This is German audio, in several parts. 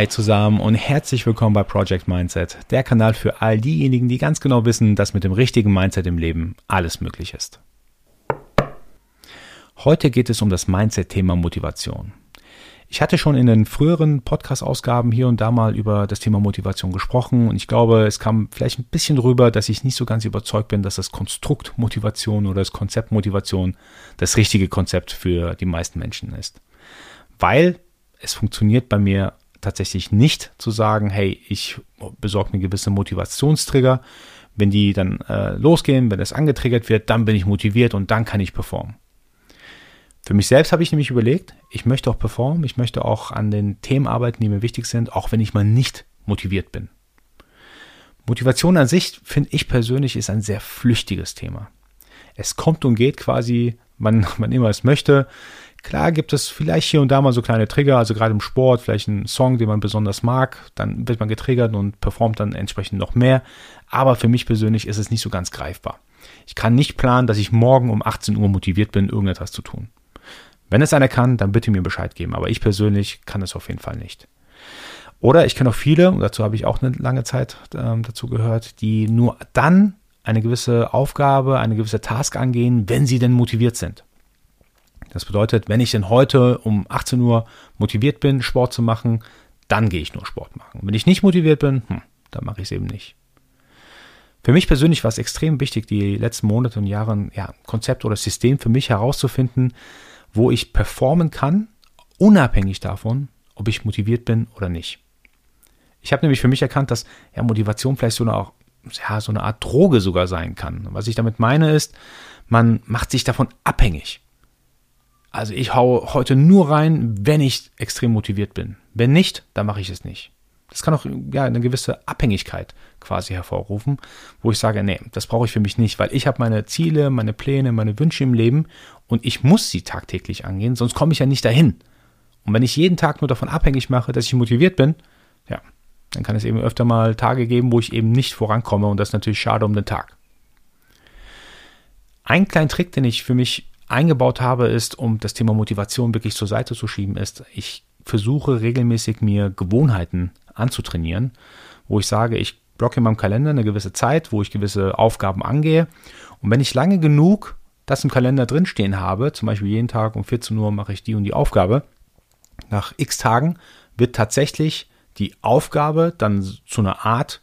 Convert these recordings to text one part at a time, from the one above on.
Hi zusammen und herzlich willkommen bei Project Mindset, der Kanal für all diejenigen, die ganz genau wissen, dass mit dem richtigen Mindset im Leben alles möglich ist. Heute geht es um das Mindset-Thema Motivation. Ich hatte schon in den früheren Podcast-Ausgaben hier und da mal über das Thema Motivation gesprochen und ich glaube, es kam vielleicht ein bisschen rüber, dass ich nicht so ganz überzeugt bin, dass das Konstrukt Motivation oder das Konzept Motivation das richtige Konzept für die meisten Menschen ist. Weil es funktioniert bei mir tatsächlich nicht zu sagen, hey, ich besorge mir gewisse Motivationstrigger. Wenn die dann äh, losgehen, wenn es angetriggert wird, dann bin ich motiviert und dann kann ich performen. Für mich selbst habe ich nämlich überlegt, ich möchte auch performen, ich möchte auch an den Themen arbeiten, die mir wichtig sind, auch wenn ich mal nicht motiviert bin. Motivation an sich, finde ich persönlich, ist ein sehr flüchtiges Thema. Es kommt und geht quasi, wann man immer es möchte. Klar gibt es vielleicht hier und da mal so kleine Trigger, also gerade im Sport, vielleicht ein Song, den man besonders mag, dann wird man getriggert und performt dann entsprechend noch mehr. Aber für mich persönlich ist es nicht so ganz greifbar. Ich kann nicht planen, dass ich morgen um 18 Uhr motiviert bin, irgendetwas zu tun. Wenn es einer kann, dann bitte mir Bescheid geben. Aber ich persönlich kann es auf jeden Fall nicht. Oder ich kenne auch viele, und dazu habe ich auch eine lange Zeit ähm, dazu gehört, die nur dann eine gewisse Aufgabe, eine gewisse Task angehen, wenn sie denn motiviert sind. Das bedeutet, wenn ich denn heute um 18 Uhr motiviert bin, Sport zu machen, dann gehe ich nur Sport machen. Wenn ich nicht motiviert bin, hm, dann mache ich es eben nicht. Für mich persönlich war es extrem wichtig, die letzten Monate und Jahre ja, Konzept oder System für mich herauszufinden, wo ich performen kann, unabhängig davon, ob ich motiviert bin oder nicht. Ich habe nämlich für mich erkannt, dass ja, Motivation vielleicht so eine, ja, so eine Art Droge sogar sein kann. Was ich damit meine ist, man macht sich davon abhängig. Also ich hau heute nur rein, wenn ich extrem motiviert bin. Wenn nicht, dann mache ich es nicht. Das kann auch ja, eine gewisse Abhängigkeit quasi hervorrufen, wo ich sage, nee, das brauche ich für mich nicht, weil ich habe meine Ziele, meine Pläne, meine Wünsche im Leben und ich muss sie tagtäglich angehen, sonst komme ich ja nicht dahin. Und wenn ich jeden Tag nur davon abhängig mache, dass ich motiviert bin, ja, dann kann es eben öfter mal Tage geben, wo ich eben nicht vorankomme und das ist natürlich schade um den Tag. Ein kleiner Trick, den ich für mich eingebaut habe, ist, um das Thema Motivation wirklich zur Seite zu schieben, ist, ich versuche regelmäßig mir Gewohnheiten anzutrainieren, wo ich sage, ich blocke in meinem Kalender eine gewisse Zeit, wo ich gewisse Aufgaben angehe. Und wenn ich lange genug das im Kalender drinstehen habe, zum Beispiel jeden Tag um 14 Uhr mache ich die und die Aufgabe, nach x Tagen wird tatsächlich die Aufgabe dann zu einer Art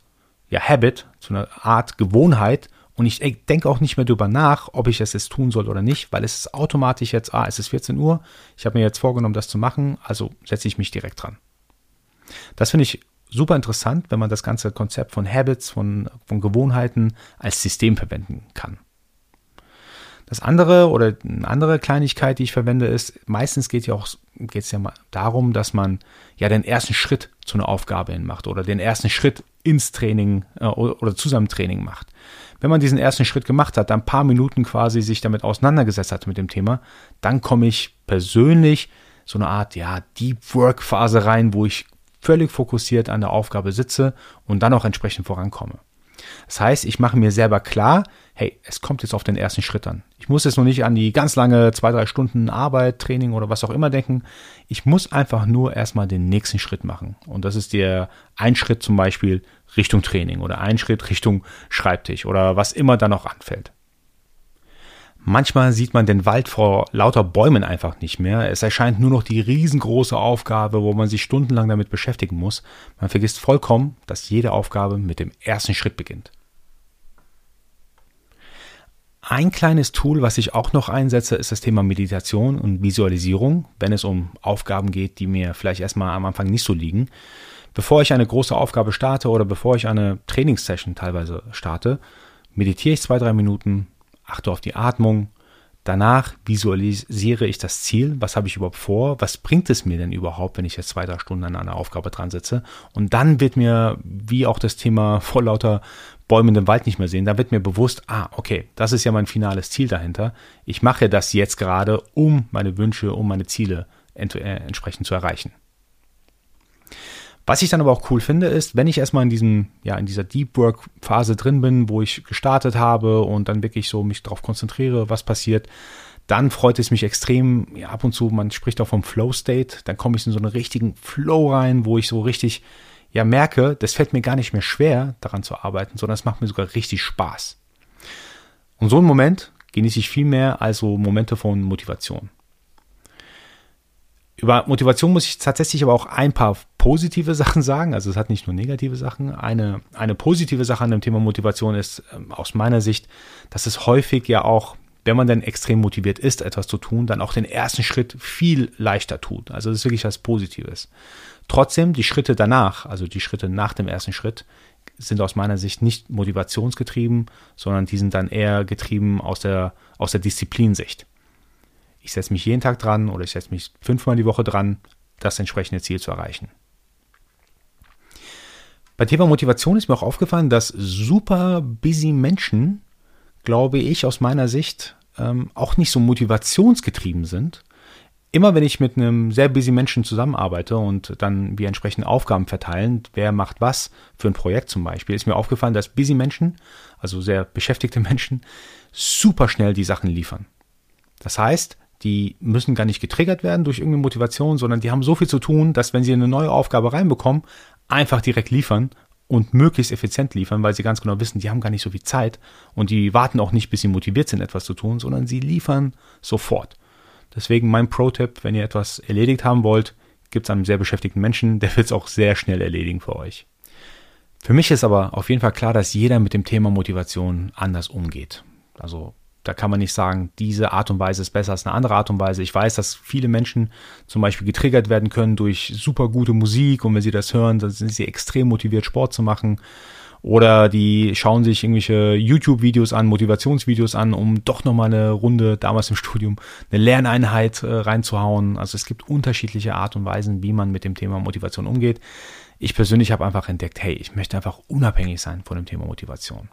ja, Habit, zu einer Art Gewohnheit und ich denke auch nicht mehr darüber nach, ob ich es jetzt tun soll oder nicht, weil es ist automatisch jetzt, ah, es ist 14 Uhr, ich habe mir jetzt vorgenommen, das zu machen, also setze ich mich direkt dran. Das finde ich super interessant, wenn man das ganze Konzept von Habits, von, von Gewohnheiten als System verwenden kann. Das andere oder eine andere Kleinigkeit, die ich verwende, ist, meistens geht ja auch, geht es ja mal darum, dass man ja den ersten Schritt zu einer Aufgabe hin macht oder den ersten Schritt ins Training äh, oder zusammen Training macht. Wenn man diesen ersten Schritt gemacht hat, dann ein paar Minuten quasi sich damit auseinandergesetzt hat mit dem Thema, dann komme ich persönlich so eine Art, ja, Deep Work Phase rein, wo ich völlig fokussiert an der Aufgabe sitze und dann auch entsprechend vorankomme. Das heißt, ich mache mir selber klar, hey, es kommt jetzt auf den ersten Schritt an. Ich muss jetzt noch nicht an die ganz lange zwei, drei Stunden Arbeit, Training oder was auch immer denken. Ich muss einfach nur erstmal den nächsten Schritt machen. Und das ist der ein Schritt zum Beispiel Richtung Training oder ein Schritt Richtung Schreibtisch oder was immer da noch anfällt. Manchmal sieht man den Wald vor lauter Bäumen einfach nicht mehr. Es erscheint nur noch die riesengroße Aufgabe, wo man sich stundenlang damit beschäftigen muss. Man vergisst vollkommen, dass jede Aufgabe mit dem ersten Schritt beginnt. Ein kleines Tool, was ich auch noch einsetze, ist das Thema Meditation und Visualisierung, wenn es um Aufgaben geht, die mir vielleicht erstmal am Anfang nicht so liegen. Bevor ich eine große Aufgabe starte oder bevor ich eine Trainingssession teilweise starte, meditiere ich zwei, drei Minuten, achte auf die Atmung. Danach visualisiere ich das Ziel. Was habe ich überhaupt vor? Was bringt es mir denn überhaupt, wenn ich jetzt zwei, drei Stunden an einer Aufgabe dran sitze? Und dann wird mir, wie auch das Thema vor lauter Bäumen im Wald nicht mehr sehen, da wird mir bewusst, ah, okay, das ist ja mein finales Ziel dahinter. Ich mache das jetzt gerade, um meine Wünsche, um meine Ziele äh, entsprechend zu erreichen. Was ich dann aber auch cool finde, ist, wenn ich erstmal in diesem, ja, in dieser Deep Work Phase drin bin, wo ich gestartet habe und dann wirklich so mich darauf konzentriere, was passiert, Dann freut es mich extrem, ja, ab und zu, man spricht auch vom Flow State, dann komme ich in so einen richtigen Flow rein, wo ich so richtig ja merke, das fällt mir gar nicht mehr schwer, daran zu arbeiten, sondern es macht mir sogar richtig Spaß. Und so einen Moment genieße ich viel mehr als so Momente von Motivation. Über Motivation muss ich tatsächlich aber auch ein paar positive Sachen sagen. Also es hat nicht nur negative Sachen. Eine, eine positive Sache an dem Thema Motivation ist ähm, aus meiner Sicht, dass es häufig ja auch, wenn man dann extrem motiviert ist, etwas zu tun, dann auch den ersten Schritt viel leichter tut. Also das ist wirklich was Positives. Trotzdem, die Schritte danach, also die Schritte nach dem ersten Schritt, sind aus meiner Sicht nicht motivationsgetrieben, sondern die sind dann eher getrieben aus der, aus der Disziplinsicht. Ich setze mich jeden Tag dran oder ich setze mich fünfmal die Woche dran, das entsprechende Ziel zu erreichen. Bei Thema Motivation ist mir auch aufgefallen, dass super busy Menschen, glaube ich, aus meiner Sicht ähm, auch nicht so motivationsgetrieben sind, immer wenn ich mit einem sehr busy Menschen zusammenarbeite und dann wir entsprechend Aufgaben verteilen, wer macht was für ein Projekt zum Beispiel, ist mir aufgefallen, dass busy Menschen, also sehr beschäftigte Menschen, super schnell die Sachen liefern. Das heißt, die müssen gar nicht getriggert werden durch irgendeine Motivation, sondern die haben so viel zu tun, dass wenn sie eine neue Aufgabe reinbekommen, einfach direkt liefern und möglichst effizient liefern, weil sie ganz genau wissen, die haben gar nicht so viel Zeit und die warten auch nicht, bis sie motiviert sind, etwas zu tun, sondern sie liefern sofort. Deswegen mein Pro-Tipp, wenn ihr etwas erledigt haben wollt, gibt es einen sehr beschäftigten Menschen, der wird es auch sehr schnell erledigen für euch. Für mich ist aber auf jeden Fall klar, dass jeder mit dem Thema Motivation anders umgeht. Also da kann man nicht sagen, diese Art und Weise ist besser als eine andere Art und Weise. Ich weiß, dass viele Menschen zum Beispiel getriggert werden können durch super gute Musik und wenn sie das hören, dann sind sie extrem motiviert, Sport zu machen. Oder die schauen sich irgendwelche YouTube-Videos an, Motivationsvideos an, um doch nochmal eine Runde, damals im Studium, eine Lerneinheit äh, reinzuhauen. Also es gibt unterschiedliche Art und Weisen, wie man mit dem Thema Motivation umgeht. Ich persönlich habe einfach entdeckt, hey, ich möchte einfach unabhängig sein von dem Thema Motivation.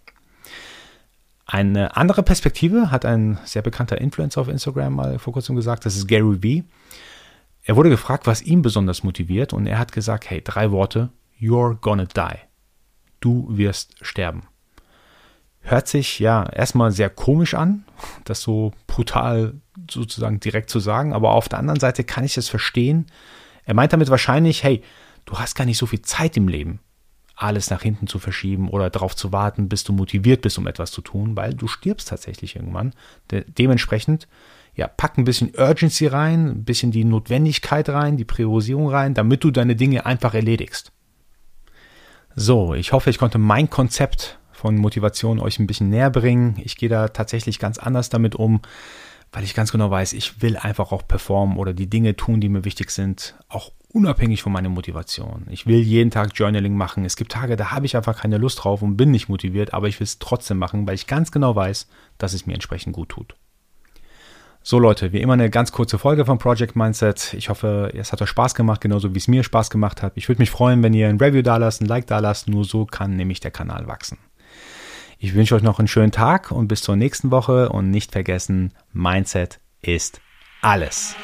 Eine andere Perspektive hat ein sehr bekannter Influencer auf Instagram mal vor kurzem gesagt, das ist Gary Vee. Er wurde gefragt, was ihn besonders motiviert und er hat gesagt, hey, drei Worte, you're gonna die du wirst sterben. Hört sich ja erstmal sehr komisch an, das so brutal sozusagen direkt zu sagen, aber auf der anderen Seite kann ich es verstehen. Er meint damit wahrscheinlich, hey, du hast gar nicht so viel Zeit im Leben, alles nach hinten zu verschieben oder darauf zu warten, bis du motiviert bist, um etwas zu tun, weil du stirbst tatsächlich irgendwann. De dementsprechend, ja, pack ein bisschen Urgency rein, ein bisschen die Notwendigkeit rein, die Priorisierung rein, damit du deine Dinge einfach erledigst. So, ich hoffe, ich konnte mein Konzept von Motivation euch ein bisschen näher bringen. Ich gehe da tatsächlich ganz anders damit um, weil ich ganz genau weiß, ich will einfach auch performen oder die Dinge tun, die mir wichtig sind, auch unabhängig von meiner Motivation. Ich will jeden Tag Journaling machen. Es gibt Tage, da habe ich einfach keine Lust drauf und bin nicht motiviert, aber ich will es trotzdem machen, weil ich ganz genau weiß, dass es mir entsprechend gut tut. So Leute, wie immer eine ganz kurze Folge von Project Mindset. Ich hoffe, es hat euch Spaß gemacht, genauso wie es mir Spaß gemacht hat. Ich würde mich freuen, wenn ihr ein Review da lasst, ein Like da lasst. Nur so kann nämlich der Kanal wachsen. Ich wünsche euch noch einen schönen Tag und bis zur nächsten Woche und nicht vergessen, Mindset ist alles.